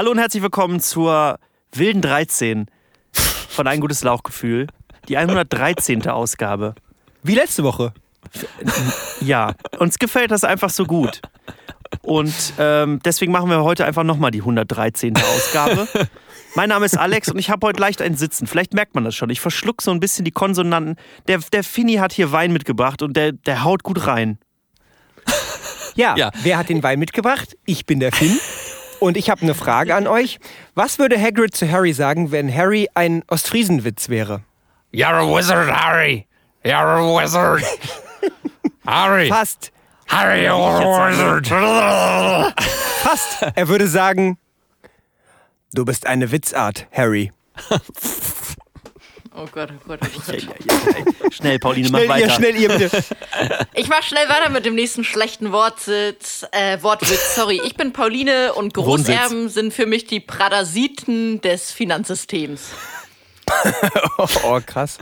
Hallo und herzlich willkommen zur Wilden 13 von Ein gutes Lauchgefühl. Die 113. Ausgabe. Wie letzte Woche. Ja, uns gefällt das einfach so gut. Und ähm, deswegen machen wir heute einfach nochmal die 113. Ausgabe. Mein Name ist Alex und ich habe heute leicht ein Sitzen. Vielleicht merkt man das schon. Ich verschluck so ein bisschen die Konsonanten. Der, der Finny hat hier Wein mitgebracht und der, der haut gut rein. Ja, Ja. wer hat den Wein mitgebracht? Ich bin der Finn. Und ich habe eine Frage an euch. Was würde Hagrid zu Harry sagen, wenn Harry ein Ostfriesenwitz wäre? You're a wizard, Harry. You're a wizard. Harry. Fast. Harry, you're a wizard. Fast. Er würde sagen, du bist eine Witzart, Harry. Oh Gott, oh Gott, oh Gott. Schnell, Pauline, mach weiter. ihr, schnell ihr bitte. Ich mach schnell weiter mit dem nächsten schlechten Wortsitz, äh, Wortwitz. Sorry, ich bin Pauline und Wohnsitz. Großerben sind für mich die Parasiten des Finanzsystems. Oh, krass.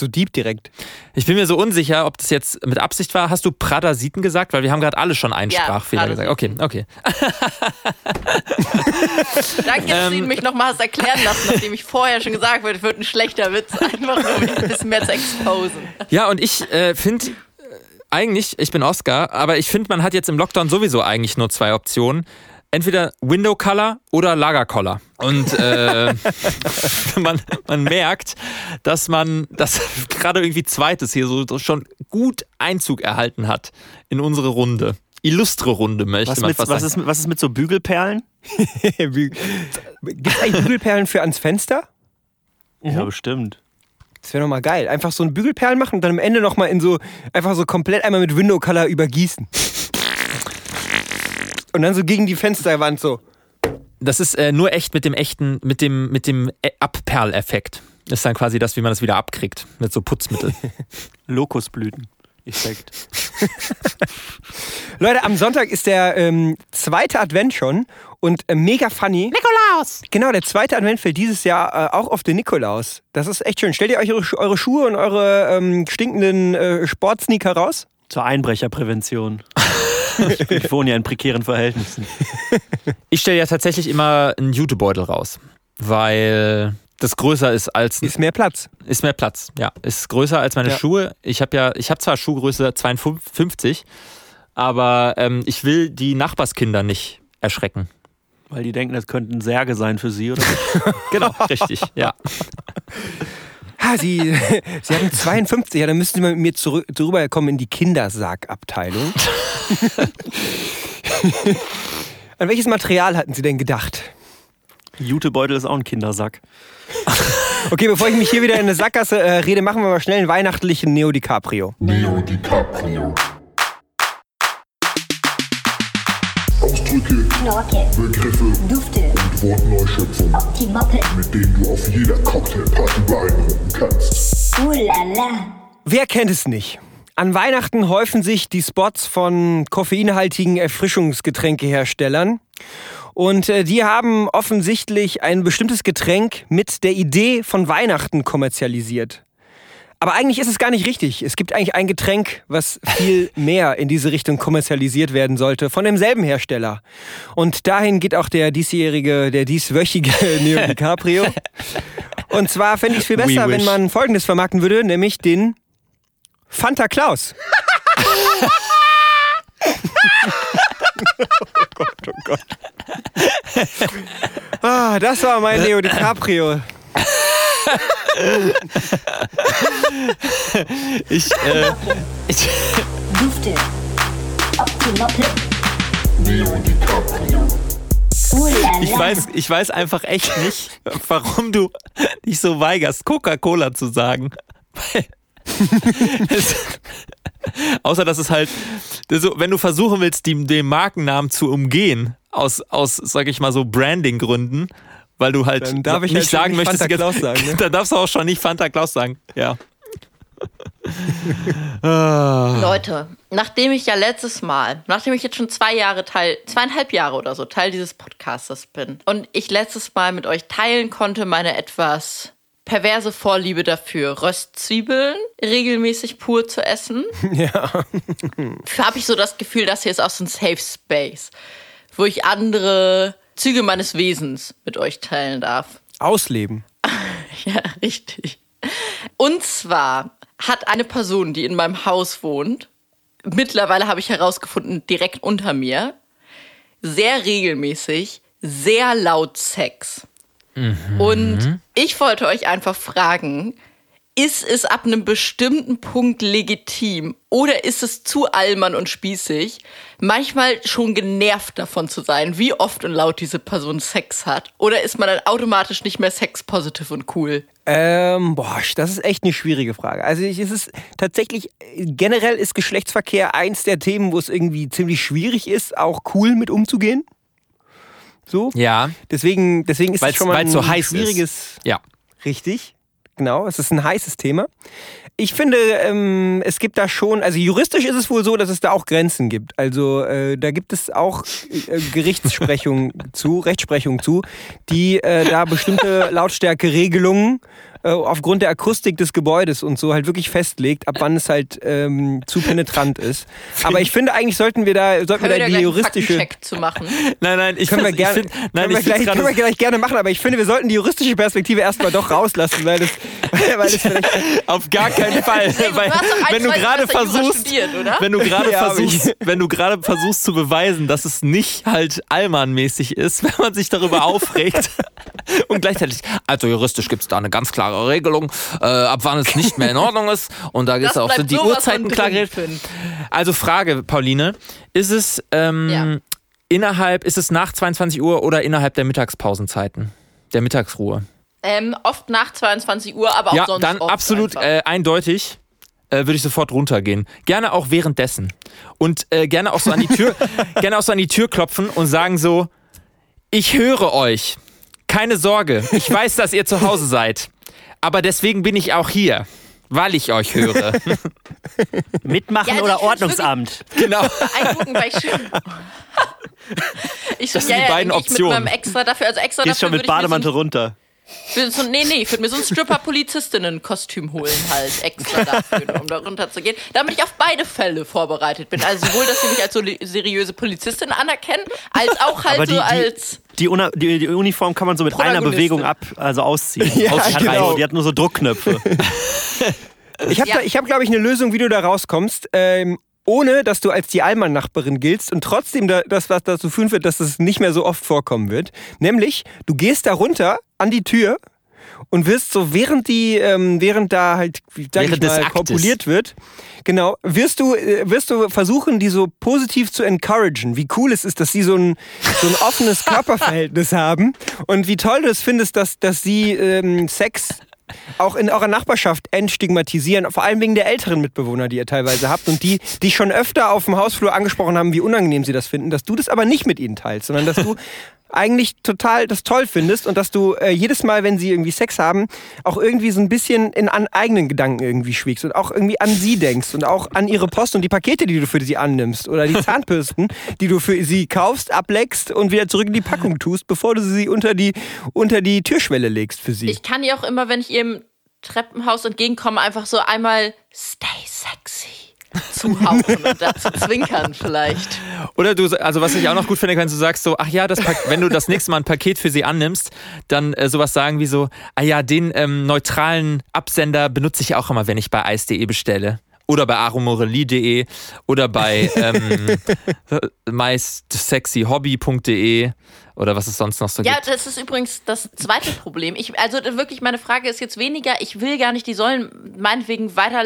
So deep direkt. Ich bin mir so unsicher, ob das jetzt mit Absicht war. Hast du Pradasiten gesagt? Weil wir haben gerade alle schon einen Ja, Sprachfehler gesagt. Okay, okay. Danke, dass du ihn mich nochmal hast erklären lassen, nachdem ich vorher schon gesagt habe, es wird ein schlechter Witz. Einfach nur, um mich ein bisschen mehr zu exposen. Ja, und ich äh, finde äh, eigentlich, ich bin Oscar, aber ich finde, man hat jetzt im Lockdown sowieso eigentlich nur zwei Optionen. Entweder Window Color oder Lagerkoller. Und äh, man, man merkt, dass man das gerade irgendwie zweites hier so schon gut Einzug erhalten hat in unsere Runde. Illustre Runde, möchte Was, man mit, fast was, sagen. ist, was ist mit so Bügelperlen? Gibt es eigentlich Bügelperlen für ans Fenster? Ja, bestimmt. Das wäre doch mal geil. Einfach so ein Bügelperlen machen und dann am Ende nochmal in so, einfach so komplett einmal mit Window Color übergießen. Und dann so gegen die Fensterwand so. Das ist äh, nur echt mit dem echten, mit dem, mit dem Ä- Abperleffekt. Das ist dann quasi das, wie man das wieder abkriegt. Mit so Putzmittel. Lokusblüten. Effekt. Leute, am Sonntag ist der ähm, zweite Advent schon und äh, mega funny. Nikolaus! Genau, der zweite Advent fällt dieses Jahr äh, auch auf den Nikolaus. Das ist echt schön. Stellt ihr euch eure, eure Schuhe und eure ähm, stinkenden äh, Sportsneaker raus? Zur Einbrecherprävention. ich wohne ja in prekären Verhältnissen. Ich stelle ja tatsächlich immer einen Jutebeutel raus. Weil das größer ist als Ist mehr Platz. ist mehr Platz. Ja, ist größer als meine Ja. Schuhe. Ich habe ja, ich habe zwar Schuhgröße 52, aber ähm, ich will die Nachbarskinder nicht erschrecken. Weil die denken, das könnten Särge sein für sie, oder? Genau, richtig. Ja. Ah, Sie, Sie haben 52, ja, dann müssten Sie mal mit mir zurück, rüberkommen in die Kindersargabteilung. An welches Material hatten Sie denn gedacht? Jutebeutel ist auch ein Kindersack. Okay, bevor ich mich hier wieder in eine Sackgasse äh, rede, machen wir mal schnell einen weihnachtlichen Neo DiCaprio. Neo DiCaprio. Knorke, Begriffe Dufte, und Wortneuschöpfungen, die Moppe, mit denen du auf jeder Cocktailparty beeindrucken kannst. uh la la. Wer kennt es nicht? An Weihnachten häufen sich die Spots von koffeinhaltigen Erfrischungsgetränkeherstellern. Und äh, die haben offensichtlich ein bestimmtes Getränk mit der Idee von Weihnachten kommerzialisiert. Aber eigentlich ist es gar nicht richtig. Es gibt eigentlich ein Getränk, was viel mehr in diese Richtung kommerzialisiert werden sollte, von demselben Hersteller. Und dahin geht auch der diesjährige, der dieswöchige Neo DiCaprio. Und zwar fände ich es viel besser, wenn man Folgendes vermarkten würde, nämlich den Fanta Klaus. oh Gott, oh Gott. Ah, das war mein Leo DiCaprio. Ich, äh, ich, Dufte, ich, weiß, ich weiß einfach echt nicht, warum du dich so weigerst, Coca-Cola zu sagen. Es, außer dass es halt, so, wenn du versuchen willst, die, den Markennamen zu umgehen, aus, aus, sag ich mal so, Branding-Gründen, weil du halt Dann darf ich nicht halt sagen nicht möchtest, Fanta Klaus sagen, ne? dann darfst du auch schon nicht Fanta Klaus sagen. Ja. Leute, nachdem ich ja letztes Mal, nachdem ich jetzt schon zwei Jahre Teil, zweieinhalb Jahre oder so Teil dieses Podcastes bin und ich letztes Mal mit euch teilen konnte, meine etwas perverse Vorliebe dafür, Röstzwiebeln regelmäßig pur zu essen, Ja. habe ich so das Gefühl, das hier ist auch so ein Safe Space, wo ich andere Züge meines Wesens mit euch teilen darf. Ausleben. Ja, richtig. Und zwar hat eine Person, die in meinem Haus wohnt, mittlerweile habe ich herausgefunden, direkt unter mir, sehr regelmäßig, sehr laut Sex. Und ich wollte euch einfach fragen, ist es ab einem bestimmten Punkt legitim oder ist es zu allmann und spießig, manchmal schon genervt davon zu sein, wie oft und laut diese Person Sex hat? Oder ist man dann automatisch nicht mehr sex-positive und cool? Ähm, boah, das ist echt eine schwierige Frage. Also ich, es ist tatsächlich, generell ist Geschlechtsverkehr eins der Themen, wo es irgendwie ziemlich schwierig ist, auch cool mit umzugehen. So. Ja, Deswegen, deswegen ist es schon mal es so ein heiß schwieriges, ist. Ja. Richtig, genau. Es ist ein heißes Thema. Ich finde, ähm, es gibt da schon, also juristisch ist es wohl so, dass es da auch Grenzen gibt. Also äh, da gibt es auch äh, Gerichtssprechung zu, Rechtsprechung zu, die äh, da bestimmte Lautstärkeregelungen äh, aufgrund der Akustik des Gebäudes und so halt wirklich festlegt, ab wann es halt ähm, zu penetrant ist. Aber ich finde, eigentlich sollten wir da, sollten wir Können wir da die juristische Faktencheck zu machen? Nein, nein, ich können wir gerne, ich find, nein, können, wir ich gleich, können wir gleich gerne machen, aber ich finde, wir sollten die juristische Perspektive erstmal doch rauslassen, weil das, weil das auf gar keinen Fall, du weil ein, wenn du gerade versuchst, wenn du gerade Ja, versuchst, wenn du gerade versuchst zu beweisen, dass es nicht halt Allmann-mäßig ist, wenn man sich darüber aufregt und gleichzeitig, also juristisch gibt es da eine ganz klare Regelung, äh, ab wann es nicht mehr in Ordnung ist und da ist auch sind die Uhrzeiten klar geregelt. Also Frage, Pauline, ist es ähm, Ja. innerhalb, ist es nach 22 Uhr oder innerhalb der Mittagspausenzeiten, der Mittagsruhe? Ähm, oft nach 22 Uhr, aber auch ja, sonst dann oft absolut äh, eindeutig. Äh, würde ich sofort runtergehen. Gerne auch währenddessen. Und äh, gerne auch so an die Tür, gerne auch so an die Tür klopfen und sagen so: Ich höre euch. Keine Sorge. Ich weiß, dass ihr zu Hause seid. Aber deswegen bin ich auch hier. Weil ich euch höre. Mitmachen Ja, also oder Ordnungsamt? genau. Eingucken, weil ich schön. Ich, Das sind die beiden ich Optionen. Mit meinem extra dafür, also extra Gehst dafür schon mit Bademantel runter. So ein, so, nee, nee, ich würde mir so ein Stripper-Polizistinnen-Kostüm holen, halt extra dafür, um da runterzugehen. Damit ich auf beide Fälle vorbereitet bin. Also sowohl, dass sie mich als so seriöse Polizistin anerkennen, als auch halt Aber die, so die, als. Die, Una- die, die Uniform kann man so mit einer. Bewegung ab, also ausziehen. Ja, Aus- die, hat genau. so, die hat nur so Druckknöpfe. Ich habe, Ja. hab, glaube ich, eine Lösung, wie du da rauskommst. Ähm, ohne, dass du als die Allmann-Nachbarin giltst und trotzdem da, das, was dazu führen wird, dass es nicht mehr so oft vorkommen wird. Nämlich, du gehst da runter an die Tür und wirst so, während die, ähm, während da halt, Während mal, kopuliert wird, genau, wirst du, äh, wirst du versuchen, die so positiv zu encouragen, wie cool es ist, dass sie so ein, so ein offenes Körperverhältnis haben und wie toll du es findest, dass, dass sie ähm, Sex auch in eurer Nachbarschaft entstigmatisieren, vor allem wegen der älteren Mitbewohner, die ihr teilweise habt und die, die schon öfter auf dem Hausflur angesprochen haben, wie unangenehm sie das finden, dass du das aber nicht mit ihnen teilst, sondern dass du eigentlich total das toll findest und dass du äh, jedes Mal, wenn sie irgendwie Sex haben, auch irgendwie so ein bisschen in an eigenen Gedanken irgendwie schwiegst und auch irgendwie an sie denkst und auch an ihre Post und die Pakete, die du für sie annimmst oder die Zahnbürsten, die du für sie kaufst, ableckst und wieder zurück in die Packung tust, bevor du sie unter die, unter die Türschwelle legst für sie. Ich kann ihr auch immer, wenn ich ihr im Treppenhaus entgegenkomme, einfach so einmal stay sexy zuhauchen und dazu zwinkern vielleicht. Oder du, also was ich auch noch gut finde, wenn du sagst so, ach ja, das wenn du das nächste Mal ein Paket für sie annimmst, dann äh, sowas sagen wie so, ah ja, den ähm, neutralen Absender benutze ich auch immer, wenn ich bei ice.de bestelle. Oder bei aromorelie.de oder bei ähm, mysexyhobby.de oder was es sonst noch so Ja, gibt. das ist übrigens das zweite Problem. Ich, also wirklich, meine Frage ist jetzt weniger, ich will gar nicht, die sollen meinetwegen weiter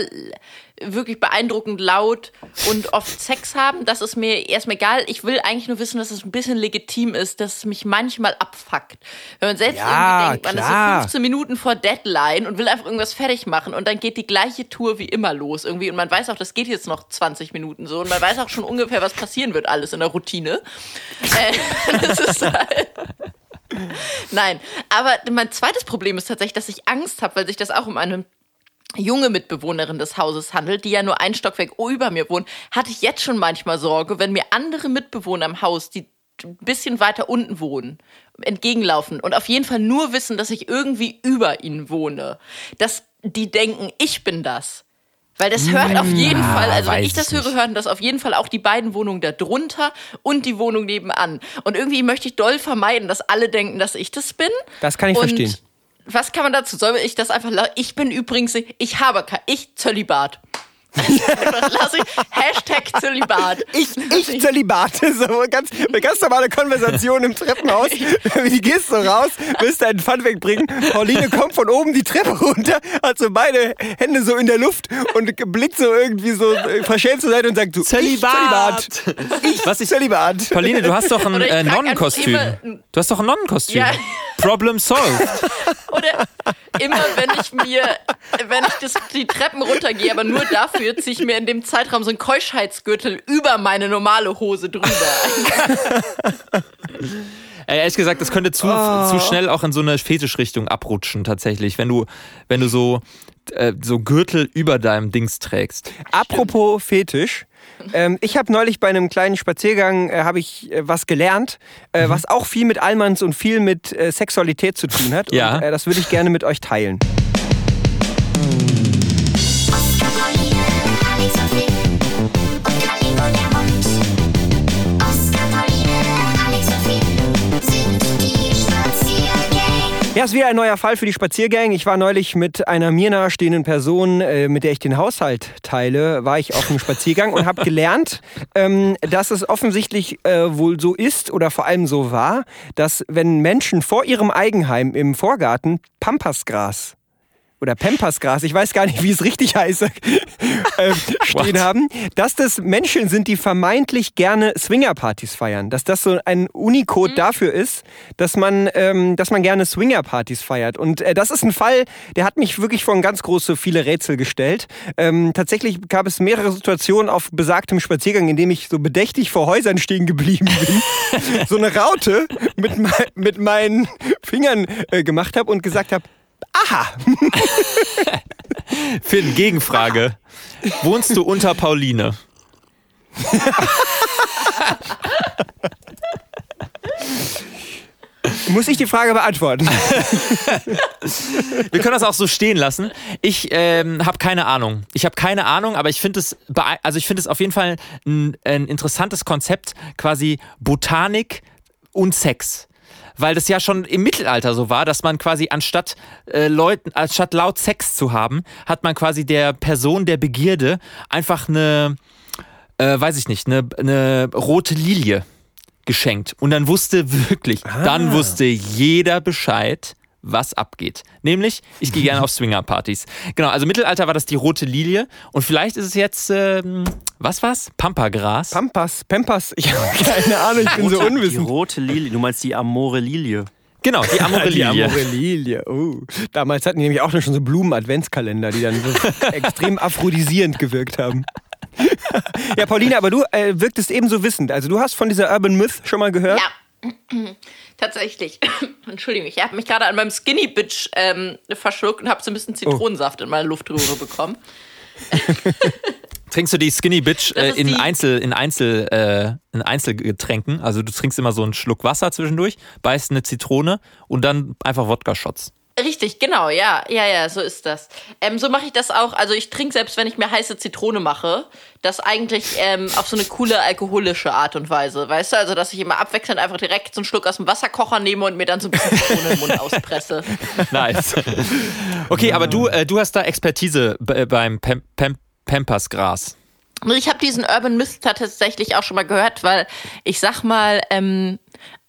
wirklich beeindruckend laut und oft Sex haben. Das ist mir erstmal egal. Ich will eigentlich nur wissen, dass es ein bisschen legitim ist, dass es mich manchmal abfuckt. Wenn man selbst Ja, irgendwie denkt, man ist klar. so 15 Minuten vor Deadline und will einfach irgendwas fertig machen und dann geht die gleiche Tour wie immer los irgendwie und man weiß auch, das geht jetzt noch 20 Minuten so und man weiß auch schon ungefähr, was passieren wird alles in der Routine. Äh, das ist halt Nein, aber mein zweites Problem ist tatsächlich, dass ich Angst habe, weil sich das auch um eine junge Mitbewohnerin des Hauses handelt, die ja nur ein Stockwerk über mir wohnt, hatte ich jetzt schon manchmal Sorge, wenn mir andere Mitbewohner im Haus, die ein bisschen weiter unten wohnen, entgegenlaufen und auf jeden Fall nur wissen, dass ich irgendwie über ihnen wohne, dass die denken, ich bin das. Weil das hört auf jeden Fall, also wenn ich das höre, hören das auf jeden Fall auch die beiden Wohnungen da drunter und die Wohnung nebenan. Und irgendwie möchte ich doll vermeiden, dass alle denken, dass ich das bin. Das kann ich und verstehen. Was kann man dazu? Soll ich das einfach Ich bin übrigens, ich habe kein, ich Zölibat. Das lasse ich. Hashtag Zölibat. Ich, ich Zölibate, so ganz, eine ganz normale Konversation im Treppenhaus. Die gehst so raus, willst deinen Pfand wegbringen. Pauline kommt von oben die Treppe runter, hat so beide Hände so in der Luft und blickt so irgendwie so äh, verschämt zur Seite und sagt so, Zölibat. Ich Zölibat. Ich Was ich- Zölibat. Pauline, du hast doch ein äh, Nonnenkostüm. Du hast doch ein Nonnenkostüm. Ja. Problem solved. Oder immer wenn ich mir, wenn ich das, die Treppen runtergehe, aber nur dafür ziehe ich mir in dem Zeitraum so einen Keuschheitsgürtel über meine normale Hose drüber. Äh, ehrlich gesagt, das könnte zu, zu schnell auch in so eine Fetischrichtung abrutschen, tatsächlich, wenn du, wenn du so, äh, so Gürtel über deinem Dings trägst. Apropos Fetisch. Ähm, ich habe neulich bei einem kleinen Spaziergang äh, habe ich äh, was gelernt, äh, was auch viel mit Allmanns und viel mit äh, Sexualität zu tun hat. Ja. Und, äh, das würde ich gerne mit euch teilen. Ja, ist wieder ein neuer Fall für die Spaziergänge. Ich war neulich mit einer mir nahestehenden Person, äh, mit der ich den Haushalt teile, war ich auf einem Spaziergang und habe gelernt, ähm, dass es offensichtlich äh, wohl so ist oder vor allem so war, dass wenn Menschen vor ihrem Eigenheim im Vorgarten Pampasgras oder Pampasgras, ich weiß gar nicht, wie es richtig heißt, äh, stehen haben, dass das Menschen sind, die vermeintlich gerne Swingerpartys feiern. Dass das so ein Unicode dafür ist, dass man, ähm, dass man gerne Swingerpartys feiert. Und äh, das ist ein Fall, der hat mich wirklich vor ein ganz große, viele Rätsel gestellt. Ähm, tatsächlich gab es mehrere Situationen auf besagtem Spaziergang, in dem ich so bedächtig vor Häusern stehen geblieben bin. so eine Raute mit, mei- mit meinen Fingern äh, gemacht habe und gesagt habe, aha, Finn, Gegenfrage. Wohnst du unter Pauline? muss ich die Frage beantworten? Wir können das auch so stehen lassen. Ich ähm, habe keine Ahnung. Ich habe keine Ahnung, aber ich finde es, also ich finde es auf jeden Fall ein, ein interessantes Konzept, quasi Botanik und Sex. Weil das ja schon im Mittelalter so war, dass man quasi anstatt äh, Leuten, anstatt laut Sex zu haben, hat man quasi der Person der Begierde einfach eine, äh, weiß ich nicht, eine, eine rote Lilie geschenkt. Und dann wusste wirklich, dann wusste jeder Bescheid, was abgeht. Nämlich, ich gehe gerne auf Swingerpartys. Genau, also Mittelalter war das die rote Lilie. Und vielleicht ist es jetzt, ähm, was war's? Pampagras. Pampas, Pampas, ich habe keine Ahnung, ich bin so Die unwissend. rote Lilie, du meinst die Amore Lilie. genau, die Amore Die Lilie. Amore Lilie. Oh. Damals hatten die nämlich auch schon so Blumen-Adventskalender, die dann so extrem aphrodisierend gewirkt haben. ja, Pauline, aber du äh, wirktest ebenso wissend. Also du hast von dieser Urban Myth schon mal gehört? Ja, tatsächlich. Entschuldigung, ich habe mich gerade an meinem Skinny Bitch ähm, verschluckt und habe so ein bisschen Zitronensaft in meine Luftröhre bekommen. Trinkst du die Skinny Bitch äh, in, die- Einzel, in, Einzel, äh, in Einzelgetränken? Also du trinkst immer so einen Schluck Wasser zwischendurch, beißt eine Zitrone und dann einfach Wodka-Shots. Richtig, genau, ja, ja, ja, so ist das. Ähm, so mache ich das auch. Also ich trinke selbst, wenn ich mir heiße Zitrone mache, das eigentlich ähm, auf so eine coole alkoholische Art und Weise, weißt du? Also dass ich immer abwechselnd einfach direkt so einen Schluck aus dem Wasserkocher nehme und mir dann so ein bisschen Zitrone im Mund auspresse. Nice. Okay, aber du, äh, du hast da Expertise b- beim Pam Pam Pampasgras. Und ich habe diesen Urban Myth tatsächlich auch schon mal gehört, weil ich sag mal, ähm,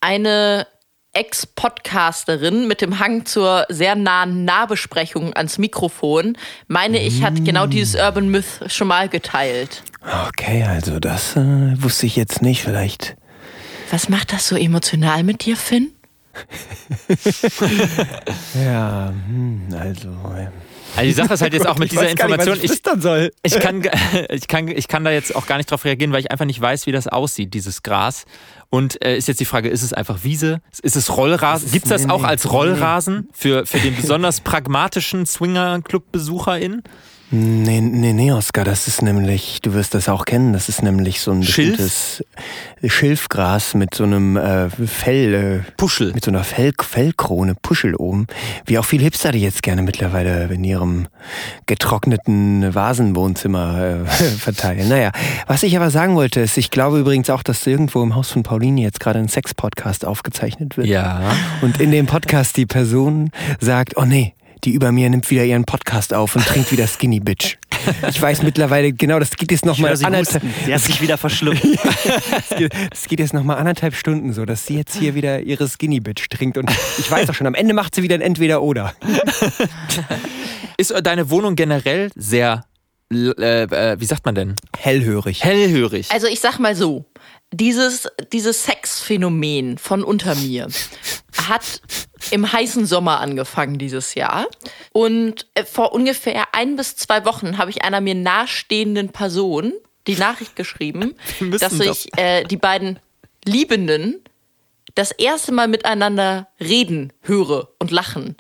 eine Ex-Podcasterin mit dem Hang zur sehr nahen Nahbesprechung ans Mikrofon, meine ich, hat genau dieses Urban Myth schon mal geteilt. Okay, also das äh, wusste ich jetzt nicht. Vielleicht. Was macht das so emotional mit dir, Finn? Ja, hm, also. Also die Sache ist halt jetzt auch mit ich dieser nicht, Information, was ich ich, soll. ich, kann, ich, kann, ich kann da jetzt auch gar nicht drauf reagieren, weil ich einfach nicht weiß, wie das aussieht, dieses Gras. Und äh, ist jetzt die Frage, ist es einfach Wiese? Ist es Rollrasen? Gibt es das nee, auch nee, als nee. Rollrasen für, für den besonders pragmatischen Swinger-Club-BesucherIn? Nee, nee, nee, Oskar, das ist nämlich, du wirst das auch kennen, das ist nämlich so ein Schilf? bestimmtes Schilfgras mit so einem äh, Fell, äh, Puschel. mit so einer Fell, Fellkrone, Puschel oben, wie auch viele Hipster die jetzt gerne mittlerweile in ihrem getrockneten Vasenwohnzimmer äh, verteilen. Naja, was ich aber sagen wollte, ist, ich glaube übrigens auch, dass irgendwo im Haus von Pauline jetzt gerade ein Sex-Podcast aufgezeichnet wird. Ja. Und in dem Podcast die Person sagt, oh nee, die über mir nimmt wieder ihren Podcast auf und trinkt wieder Skinny Bitch. Ich weiß mittlerweile genau, das geht jetzt Ich nochmal anderthalb, husten. Sie hat sich wieder verschluckt. das geht- das geht jetzt noch mal anderthalb Stunden so, dass sie jetzt hier wieder ihre Skinny Bitch trinkt und ich weiß auch schon, am Ende macht sie wieder ein Entweder-Oder. Ist deine Wohnung generell sehr, äh, äh, wie sagt man denn? Hellhörig. Hellhörig. Also ich sag mal so, dieses, dieses Sexphänomen von unter mir hat im heißen Sommer angefangen dieses Jahr. Und äh, vor ungefähr ein bis zwei Wochen habe ich einer mir nahestehenden Person die Nachricht geschrieben, dass ich äh, die beiden Liebenden das erste Mal miteinander reden höre und lachen.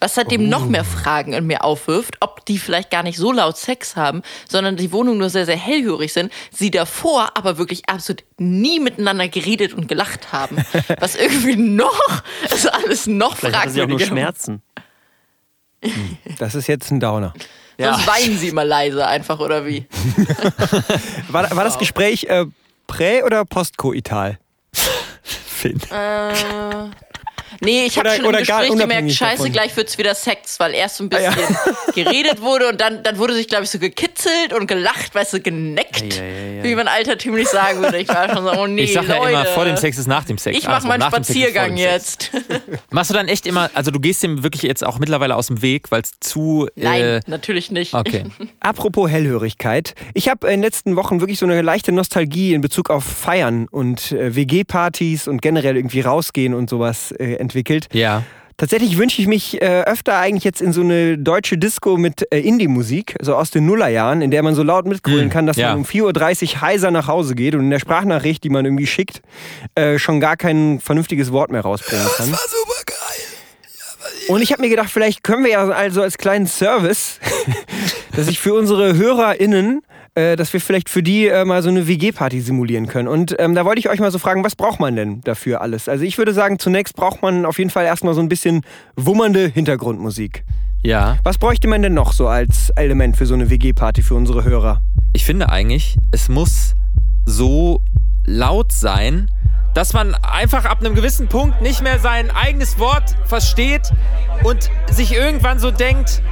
Was seitdem noch mehr Fragen in mir aufwirft, ob die vielleicht gar nicht so laut Sex haben, sondern die Wohnung nur sehr, sehr hellhörig sind, sie davor aber wirklich absolut nie miteinander geredet und gelacht haben. Was irgendwie noch, also alles noch Vielleicht hatte sie auch nur fragwürdiger. Schmerzen. Das ist jetzt ein Downer. Sonst weinen sie immer leise einfach, oder wie? War, war das Gespräch äh, prä- oder postkoital? Finn. Nee, ich habe schon im oder gar Gespräch gemerkt, scheiße, davon. gleich wird's wieder Sex, weil erst so ein Ah, bisschen geredet wurde und dann, dann wurde sich, glaube ich, so gekitzelt und gelacht, weißt du, geneckt, Ja, ja, ja, ja. wie man altertümlich sagen würde. Ich war schon so, oh nee, Ich sag ja immer, vor dem Sex ist nach dem Sex. Ich mache Also, meinen Spaziergang jetzt. Machst du dann echt immer, also du gehst dem wirklich jetzt auch mittlerweile aus dem Weg, weil es zu. Nein, Äh, natürlich nicht. okay. Apropos Hellhörigkeit. Ich habe in den letzten Wochen wirklich so eine leichte Nostalgie in Bezug auf Feiern und äh, WG-Partys und generell irgendwie rausgehen und sowas äh, entwickelt. Ja. Tatsächlich wünsche ich mich äh, öfter eigentlich jetzt in so eine deutsche Disco mit äh, Indie-Musik, so aus den Nullerjahren, in der man so laut mitgrölen Mm, kann, dass ja. man um 4.30 Uhr heiser nach Hause geht und in der Sprachnachricht, die man irgendwie schickt, äh, schon gar kein vernünftiges Wort mehr rausbringen kann. Das war super geil. Und ich habe mir gedacht, vielleicht können wir ja also als kleinen Service, dass ich für unsere HörerInnen äh, dass wir vielleicht für die äh, mal so eine WG-Party simulieren können. Und ähm, da wollte ich euch mal so fragen, was braucht man denn dafür alles? Also ich würde sagen, zunächst braucht man auf jeden Fall erstmal so ein bisschen wummernde Hintergrundmusik. Ja. Was bräuchte man denn noch so als Element für so eine WG-Party für unsere Hörer? Ich finde eigentlich, es muss so laut sein, dass man einfach ab einem gewissen Punkt nicht mehr sein eigenes Wort versteht und sich irgendwann so denkt,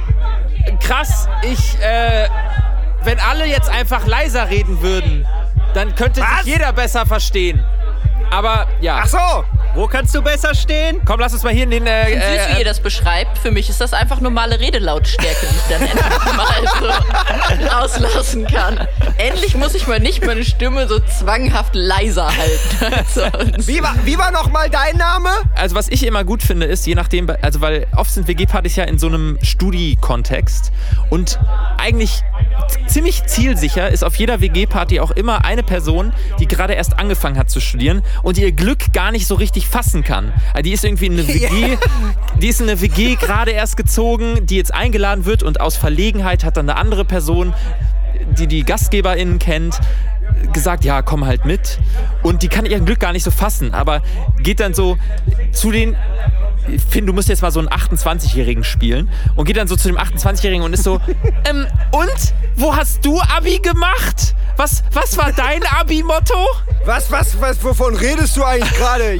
krass, ich, äh, wenn alle jetzt einfach leiser reden würden, dann könnte Was? sich jeder besser verstehen. Aber ja, so! Wo kannst du besser stehen? komm, lass uns mal hier in den. Äh, Süß, wie äh, ihr das beschreibt. Für mich ist das einfach normale Redelautstärke, die ich dann endlich mal so rauslassen kann. Endlich muss ich mal nicht meine Stimme so zwanghaft leiser halten. Wie war, wie war nochmal dein Name? also was ich immer gut finde, ist je nachdem, also weil oft sind WG-Partys ja in so einem Studi-Kontext und eigentlich ziemlich zielsicher ist auf jeder WG-Party auch immer eine Person, die gerade erst angefangen hat zu studieren und ihr Glück gar nicht so richtig fassen kann. Also die ist irgendwie in eine WG, die ist in eine WG gerade erst gezogen, die jetzt eingeladen wird und aus Verlegenheit hat dann eine andere Person, die die GastgeberInnen kennt, gesagt, ja, komm halt mit. Und die kann ihr Glück gar nicht so fassen, aber geht dann so zu den. Finn, du musst jetzt mal so einen 28-Jährigen spielen und geht dann so zu dem 28-Jährigen und ist so, ähm, und? Wo hast du Abi gemacht? Was, was war dein Abi-Motto? Was, was, was, wovon redest du eigentlich gerade?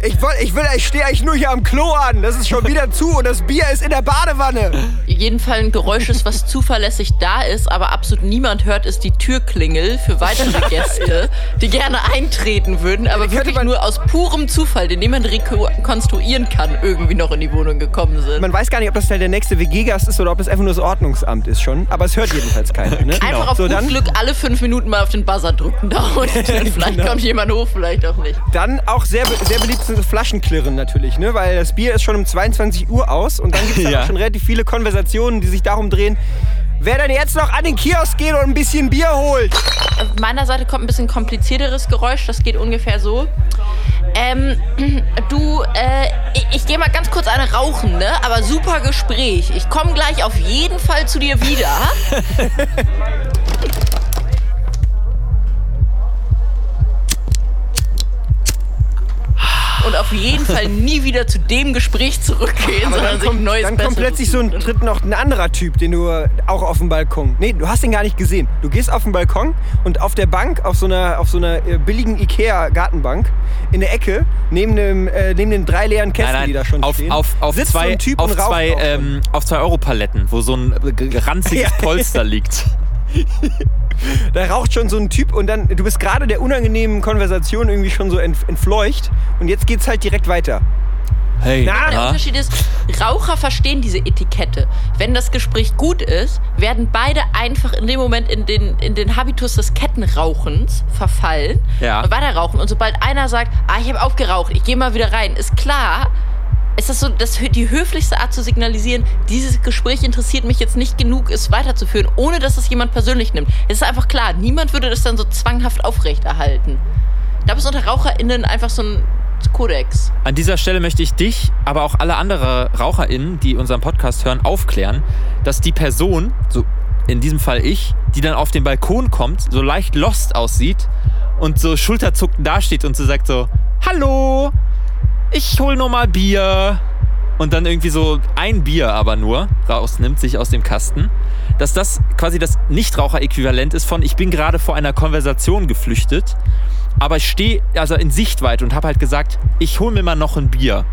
Ich, ich, woll- ich will, ich stehe eigentlich nur hier am Klo an. Das ist schon wieder zu und das Bier ist in der Badewanne. jeden Fall ein Geräusch ist, was zuverlässig da ist, aber absolut niemand hört, ist die Türklingel für weitere Gäste, die gerne eintreten würden, aber wirklich man- nur aus purem Zufall, den niemand rekonstruieren kann, irgendwie noch in die Wohnung gekommen sind. Man weiß gar nicht, ob das der nächste WG-Gast ist oder ob es einfach nur das Ordnungsamt ist schon. Aber es hört jedenfalls keiner. Ne? Einfach auf so, gut dann, Glück alle fünf Minuten mal auf den Buzzer drücken da unten. Vielleicht Genau. kommt jemand hoch, vielleicht auch nicht. dann auch sehr, sehr beliebt sind Flaschenklirren natürlich, ne? weil das Bier ist schon um 22 Uhr aus und dann gibt es Ja. auch schon relativ viele Konversationen, die sich darum drehen, wer denn jetzt noch an den Kiosk geht und ein bisschen Bier holt. Auf meiner Seite kommt ein bisschen komplizierteres Geräusch. Das geht ungefähr so. Ähm, du, äh, ich, ich gehe mal ganz kurz eine rauchen, ne? Aber super Gespräch. Ich komme gleich auf jeden Fall zu dir wieder. auf jeden Fall nie wieder zu dem Gespräch zurückgehen, sondern Dann sich ein kommt, neues dann kommt plötzlich so ein, tritt noch ein anderer Typ, den du äh, auch auf dem Balkon. Nee, du hast ihn gar nicht gesehen. Du gehst auf den Balkon und auf der Bank, auf so einer, auf so einer äh, billigen Ikea-Gartenbank, in der Ecke, neben, dem, äh, neben den drei leeren Kästen, die da schon auf, stehen, auf, auf sitzt so zwei, ein Typ auf und zwei, ähm, auf zwei Euro-Paletten, wo so ein äh, ranziges Polster liegt. Da raucht schon so ein Typ und dann, du bist gerade der unangenehmen Konversation irgendwie schon so ent, entfleucht und jetzt geht's halt direkt weiter. Hey, Na, Der Unterschied ist, Raucher verstehen diese Etikette. Wenn das Gespräch gut ist, werden beide einfach in dem Moment in den, in den Habitus des Kettenrauchens verfallen Ja. und weiter rauchen. Und sobald einer sagt, ah, ich habe aufgeraucht, ich gehe mal wieder rein, ist klar, ist das so das, die höflichste Art zu signalisieren, dieses Gespräch interessiert mich jetzt nicht genug, es weiterzuführen, ohne dass es jemand persönlich nimmt. Es ist einfach klar, niemand würde das dann so zwanghaft aufrechterhalten. Da ist unter RaucherInnen einfach so ein Kodex. An dieser Stelle möchte ich dich, aber auch alle anderen RaucherInnen, die unseren Podcast hören, aufklären, dass die Person, so in diesem Fall ich, die dann auf den Balkon kommt, so leicht lost aussieht und so schulterzuckend dasteht und so sagt so, Hallo, ich hol nur mal Bier. Und dann irgendwie so ein Bier aber nur rausnimmt, sich aus dem Kasten. Dass das quasi das Nichtraucher-Äquivalent ist von, ich bin gerade vor einer Konversation geflüchtet, aber ich stehe also in Sichtweite und habe halt gesagt, ich hol mir mal noch ein Bier.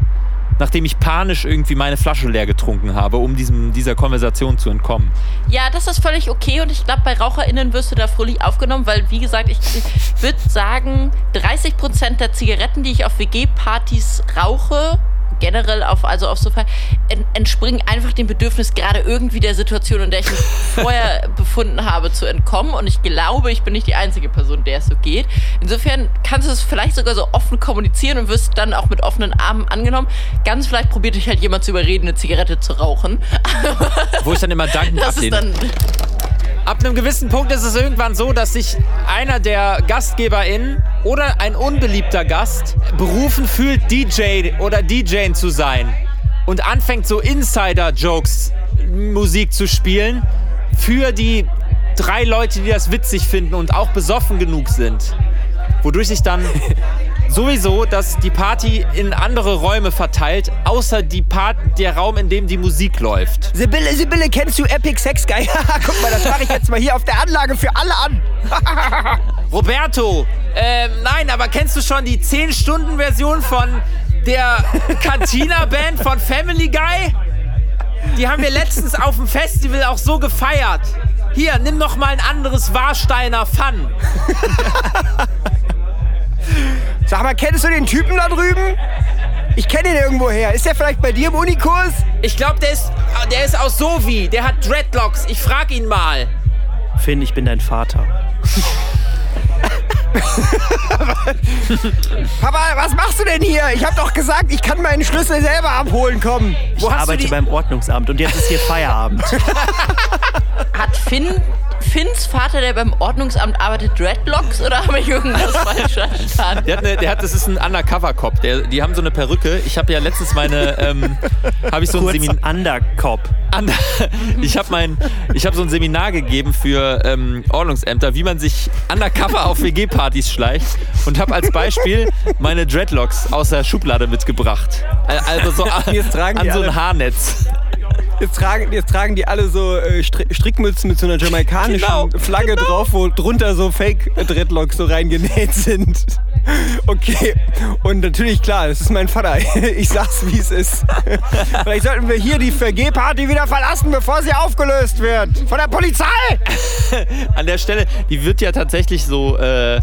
Nachdem ich panisch irgendwie meine Flasche leer getrunken habe, um diesem, dieser Konversation zu entkommen. Ja, das ist völlig okay und ich glaube, bei RaucherInnen wirst du da fröhlich aufgenommen, weil, wie gesagt, ich, ich würde sagen, 30% der Zigaretten, die ich auf WG-Partys rauche, generell auf, also auf Sofa, en, entspringen einfach dem Bedürfnis, gerade irgendwie der Situation, in der ich mich vorher befunden habe, zu entkommen. Und ich glaube, ich bin nicht die einzige Person, der es so geht. Insofern kannst du es vielleicht sogar so offen kommunizieren und wirst dann auch mit offenen Armen angenommen. Ganz vielleicht probiert dich halt jemand zu überreden, eine Zigarette zu rauchen. Wo ich dann immer dankend ablehne. Ab einem gewissen Punkt ist es irgendwann so, dass sich einer der GastgeberInnen oder ein unbeliebter Gast berufen fühlt, DJ oder DJ zu sein und anfängt so Insider-Jokes Musik zu spielen für die drei Leute, die das witzig finden und auch besoffen genug sind. Wodurch sich dann sowieso, dass die Party in andere Räume verteilt, außer die Part der Raum, in dem die Musik läuft. Sibylle, Sibylle, kennst du Epic Sex Guy? Guck mal, das mache ich jetzt mal hier auf der Anlage für alle an. Roberto, ähm, nein, aber kennst du schon die 10-Stunden-Version von der Cantina-Band von Family Guy? Die haben wir letztens auf dem Festival auch so gefeiert. Hier, nimm noch mal ein anderes Warsteiner Fun. Sag mal, kennst du den Typen da drüben? Ich kenne ihn irgendwo her. Ist der vielleicht bei dir im Unikurs? Ich glaube, der ist, der ist aus Sovi. Der hat Dreadlocks. Ich frag ihn mal. Finn, ich bin dein Vater. Papa, was machst du denn hier? Ich hab doch gesagt, ich kann meinen Schlüssel selber abholen kommen. Wo ich hast du arbeite die? beim Ordnungsamt und jetzt ist hier Feierabend. Hat Finn, Finns Vater, der beim Ordnungsamt arbeitet, Dreadlocks oder habe ich irgendwas falsch verstanden? Der hat, eine, der hat, das ist ein Undercover-Cop. Der- Die haben so eine Perücke. Ich habe ja letztens meine, ähm, habe ich so ein Kurz Seminar. Undercop. An ich habe mein, ich habe so ein Seminar gegeben für ähm, Ordnungsämter, wie man sich undercover auf WG-Partys schleicht und habe als Beispiel meine Dreadlocks aus der Schublade mitgebracht. Äh, Also so an, an so ein Haarnetz. Jetzt tragen, jetzt tragen die alle so äh, Stri- Strickmützen mit so einer jamaikanischen Genau, Flagge drauf, wo drunter so Fake-Dreadlocks so reingenäht sind. Okay. Und natürlich, klar, das ist mein Vater. Ich sag's, wie es ist. Vielleicht sollten wir hier die VG-Party wieder verlassen, bevor sie aufgelöst wird. Von der Polizei! An der Stelle, die wird ja tatsächlich so. Äh,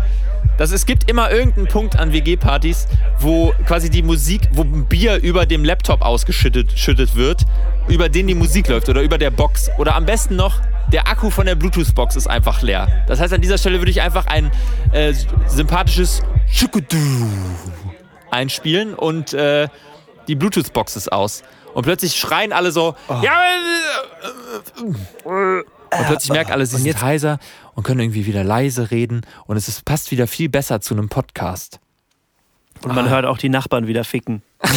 dass es gibt immer irgendeinen Punkt an WG-Partys, wo quasi die Musik, wo ein Bier über dem Laptop ausgeschüttet schüttet wird, über den die Musik läuft oder über der Box. Oder am besten noch, der Akku von der Bluetooth-Box ist einfach leer. Das heißt, an dieser Stelle würde ich einfach ein äh, sympathisches Schukudu einspielen und äh, die Bluetooth-Box ist aus. Und plötzlich schreien alle so, ja, äh, und plötzlich merken alle, sie Und sind jetzt- heiser und können irgendwie wieder leise reden und es ist, passt wieder viel besser zu einem Podcast. Und man hört auch die Nachbarn wieder ficken.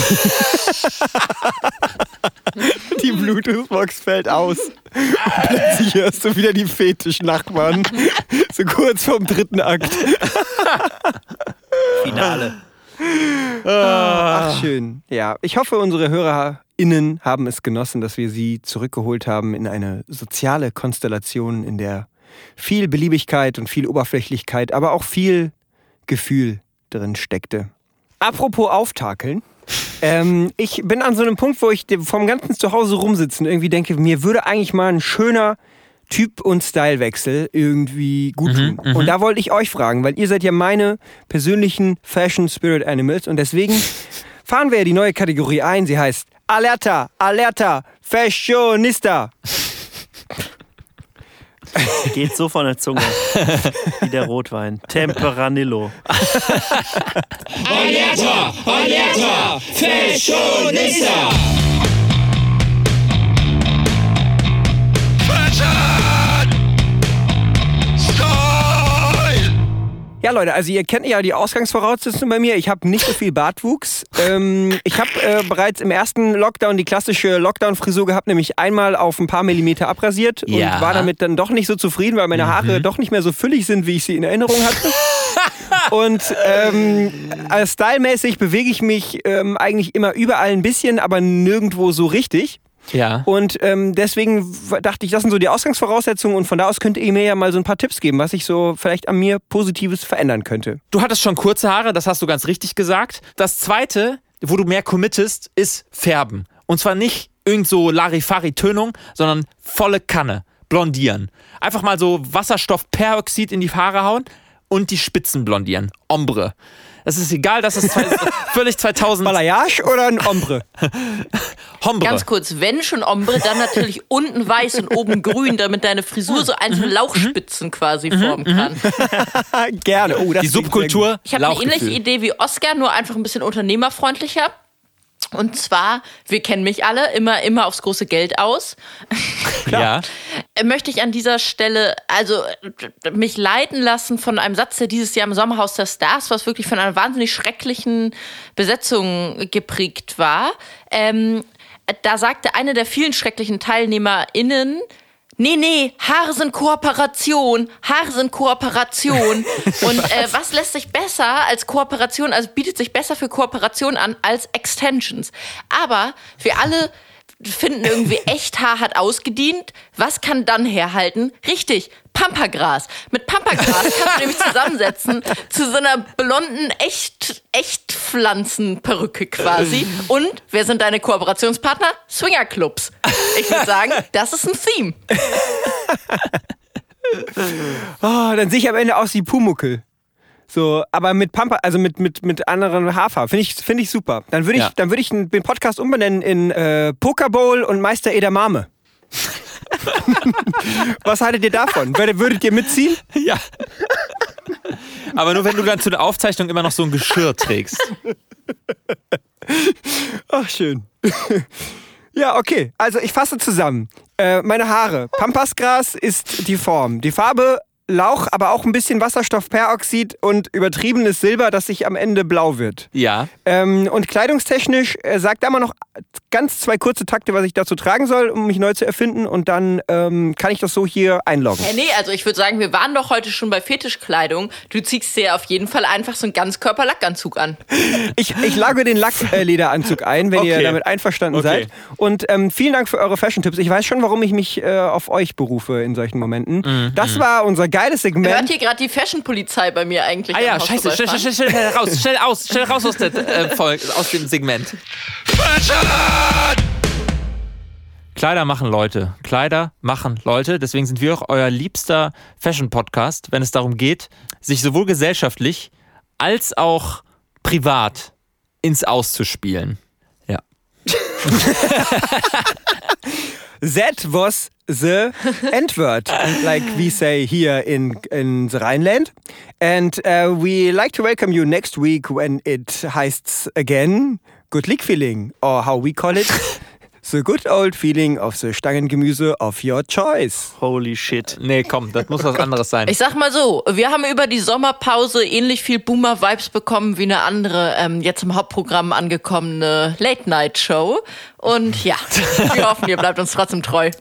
Die Bluetooth-Box fällt aus. Plötzlich hörst du wieder die Fetisch-Nachbarn. So kurz vorm dritten Akt. Finale. Ach, schön. Ja, ich hoffe, unsere HörerInnen haben es genossen, dass wir sie zurückgeholt haben in eine soziale Konstellation, in der viel Beliebigkeit und viel Oberflächlichkeit, aber auch viel Gefühl drin steckte. Apropos auftakeln. Ähm, ich bin an so einem Punkt, wo ich vom ganzen Zuhause rumsitzen irgendwie denke, mir würde eigentlich mal ein schöner Typ- und Stylewechsel irgendwie gut tun. und da wollte ich euch fragen, weil ihr seid ja meine persönlichen Fashion Spirit Animals und deswegen fahren wir ja die neue Kategorie ein. Sie heißt Alerta, Alerta, Fashionista. Geht so von der Zunge. Wie der Rotwein. Temperanillo. Ja, Leute, also ihr kennt ja die Ausgangsvoraussetzungen bei mir. Ich habe nicht so viel Bartwuchs. Ähm, ich habe äh, bereits im ersten Lockdown die klassische Lockdown-Frisur gehabt, nämlich einmal auf ein paar Millimeter abrasiert Ja. und war damit dann doch nicht so zufrieden, weil meine Haare doch nicht mehr so füllig sind, wie ich sie in Erinnerung hatte. und ähm, äh, stylmäßig bewege ich mich ähm, eigentlich immer überall ein bisschen, aber nirgendwo so richtig. Ja. Und ähm, deswegen dachte ich, das sind so die Ausgangsvoraussetzungen und von da aus könnt ihr mir ja mal so ein paar Tipps geben, was ich so vielleicht an mir Positives verändern könnte. Du hattest schon kurze Haare, das hast du ganz richtig gesagt. Das zweite, wo du mehr committest, ist Färben. Und zwar nicht irgend so Larifari-Tönung, sondern volle Kanne. Blondieren. Einfach mal so Wasserstoffperoxid in die Haare hauen und die Spitzen blondieren. Ombre. Es ist egal, das ist zwei, völlig 2000 Balayage oder ein Ombre? Hombre. Ganz kurz, wenn schon Ombre, dann natürlich unten weiß und oben grün, damit deine Frisur so einzelne Lauchspitzen quasi formen kann. Gerne. Oh, das die Subkultur Ich habe eine ähnliche Idee wie Oscar, nur einfach ein bisschen unternehmerfreundlicher. Und zwar, wir kennen mich alle, immer, immer aufs große Geld aus. Ja. Äh, Möchte ich an dieser Stelle also mich leiten lassen von einem Satz, der dieses Jahr im Sommerhaus der Stars, was wirklich von einer wahnsinnig schrecklichen Besetzung geprägt war. Ähm, da sagte eine der vielen schrecklichen TeilnehmerInnen, Nee, nee, Haare sind Kooperation, Haare sind Kooperation. Und äh, was lässt sich besser als Kooperation, also bietet sich besser für Kooperation an als Extensions. Aber wir alle finden irgendwie echt Haar hat ausgedient. Was kann dann herhalten? Richtig, Pampagras. Mit Pampagras kannst du nämlich zusammensetzen zu so einer blonden echt echt Pflanzenperücke quasi. Und wer sind deine Kooperationspartner? Swingerclubs. Ich würde sagen, das ist ein Theme. Oh, dann sehe ich am Ende aus wie Pumuckel. So, aber mit Pampa, also mit, mit, mit anderen Haarfarben. Finde ich, finde ich super. Dann würde ich, Ja. dann würde ich den Podcast umbenennen in äh, Pokerbowl und Meister Edamame. Was haltet ihr davon? Würdet, würdet ihr mitziehen? Ja. Aber nur wenn du dann zu der Aufzeichnung immer noch so ein Geschirr trägst. Ach, schön. ja, okay. Also ich fasse zusammen. Äh, meine Haare. Pampasgras ist die Form. Die Farbe Lauch, aber auch ein bisschen Wasserstoffperoxid und übertriebenes Silber, das sich am Ende blau wird. Ja. Ähm, und kleidungstechnisch äh, sagt da mal noch ganz zwei kurze Takte, was ich dazu tragen soll, um mich neu zu erfinden. Und dann ähm, kann ich das so hier einloggen. Hä, nee, also ich würde sagen, wir waren doch heute schon bei Fetischkleidung. Du ziehst dir auf jeden Fall einfach so einen Ganzkörperlackanzug an. Ich, ich lage den Lacklederanzug ein, wenn ihr Okay. damit einverstanden Okay. seid. Und ähm, vielen Dank für eure Fashion-Tipps. Ich weiß schon, warum ich mich äh, auf euch berufe in solchen Momenten. Mhm. Das war unser geiles Hört Segment. hier gerade die Fashion-Polizei bei mir eigentlich? Ah ja, scheiße, schnell, schnell, schnell, schnell raus, schnell aus, schnell raus aus, der, äh, aus dem Segment. Kleider machen Leute. Kleider machen Leute. Deswegen sind wir auch euer liebster Fashion-Podcast, wenn es darum geht, sich sowohl gesellschaftlich als auch privat ins Auszuspielen. Ja. That was the end word, like we say here in, in the Rhineland. And uh, we like to welcome you next week when it heists again Good League Feeling, or how we call it, The good old feeling of the Stangengemüse of your choice. Holy shit. Nee, komm, das muss was anderes sein. Ich sag mal so, wir haben über die Sommerpause ähnlich viel Boomer-Vibes bekommen wie eine andere, ähm, jetzt im Hauptprogramm angekommene Late-Night-Show. Und ja, wir hoffen, ihr bleibt uns trotzdem treu.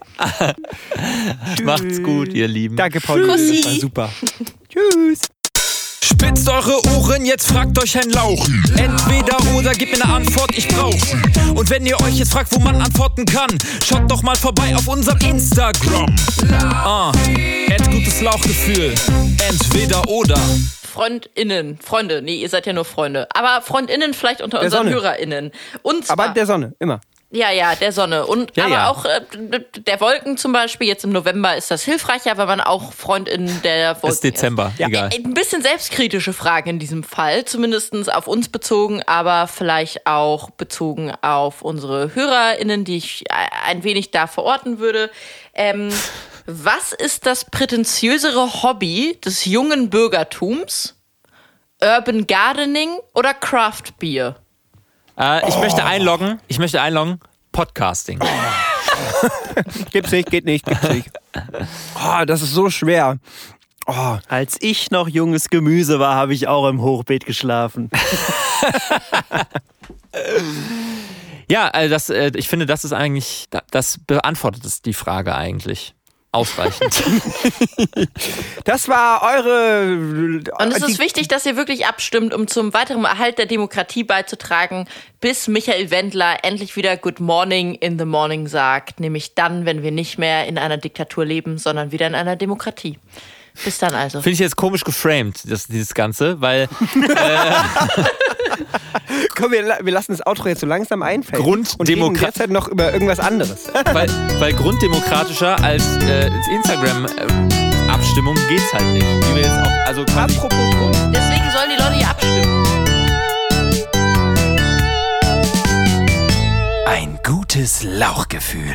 Macht's gut, ihr Lieben. Danke, Pauli. Kussi. Das war super. Spitzt eure Ohren, jetzt fragt euch ein Lauch. Entweder oder, gebt mir eine Antwort, ich brauch. Und wenn ihr euch jetzt fragt, wo man antworten kann, schaut doch mal vorbei auf unserem Instagram. Ah, Ad gutes Lauchgefühl. Entweder oder. FreundInnen, Freunde, nee, ihr seid ja nur Freunde. Aber FreundInnen vielleicht unter Der unseren Sonne. HörerInnen. Und zwar, Aber der Sonne, immer. Ja, ja, der Sonne. Und Ja, aber ja. auch äh, der Wolken zum Beispiel, jetzt im November ist das hilfreicher, weil man auch Freundin der Wolken Ist Dezember, egal. Ist. Ein bisschen selbstkritische Frage in diesem Fall, zumindest auf uns bezogen, aber vielleicht auch bezogen auf unsere HörerInnen, die ich äh, ein wenig da verorten würde. Ähm, was ist das prätentiösere Hobby des jungen Bürgertums? Urban Gardening oder Craft Beer? Äh, ich möchte einloggen. Ich möchte einloggen. Podcasting. Gibt's nicht, geht nicht, gibt's nicht. Oh, das ist so schwer. Oh, Als ich noch junges Gemüse war, habe ich auch im Hochbeet geschlafen. Ja, also das, äh, ich finde, das ist eigentlich, da- das beantwortet die Frage eigentlich. Ausreichend. das war eure. Und es ist wichtig, dass ihr wirklich abstimmt, um zum weiteren Erhalt der Demokratie beizutragen, bis Michael Wendler endlich wieder Good Morning in the Morning sagt. Nämlich dann, wenn wir nicht mehr in einer Diktatur leben, sondern wieder in einer Demokratie. Bis dann also. Finde ich jetzt komisch geframed, das, dieses Ganze, weil Komm, wir, wir lassen das Outro jetzt so langsam einfallen. Und reden Grunddemokra- derzeit noch über irgendwas anderes. weil, weil grunddemokratischer als äh, Instagram-Abstimmung geht's halt nicht. Die wir jetzt auch, also Apropos Grund. Deswegen sollen die Leute hier abstimmen. Ein gutes Lauchgefühl.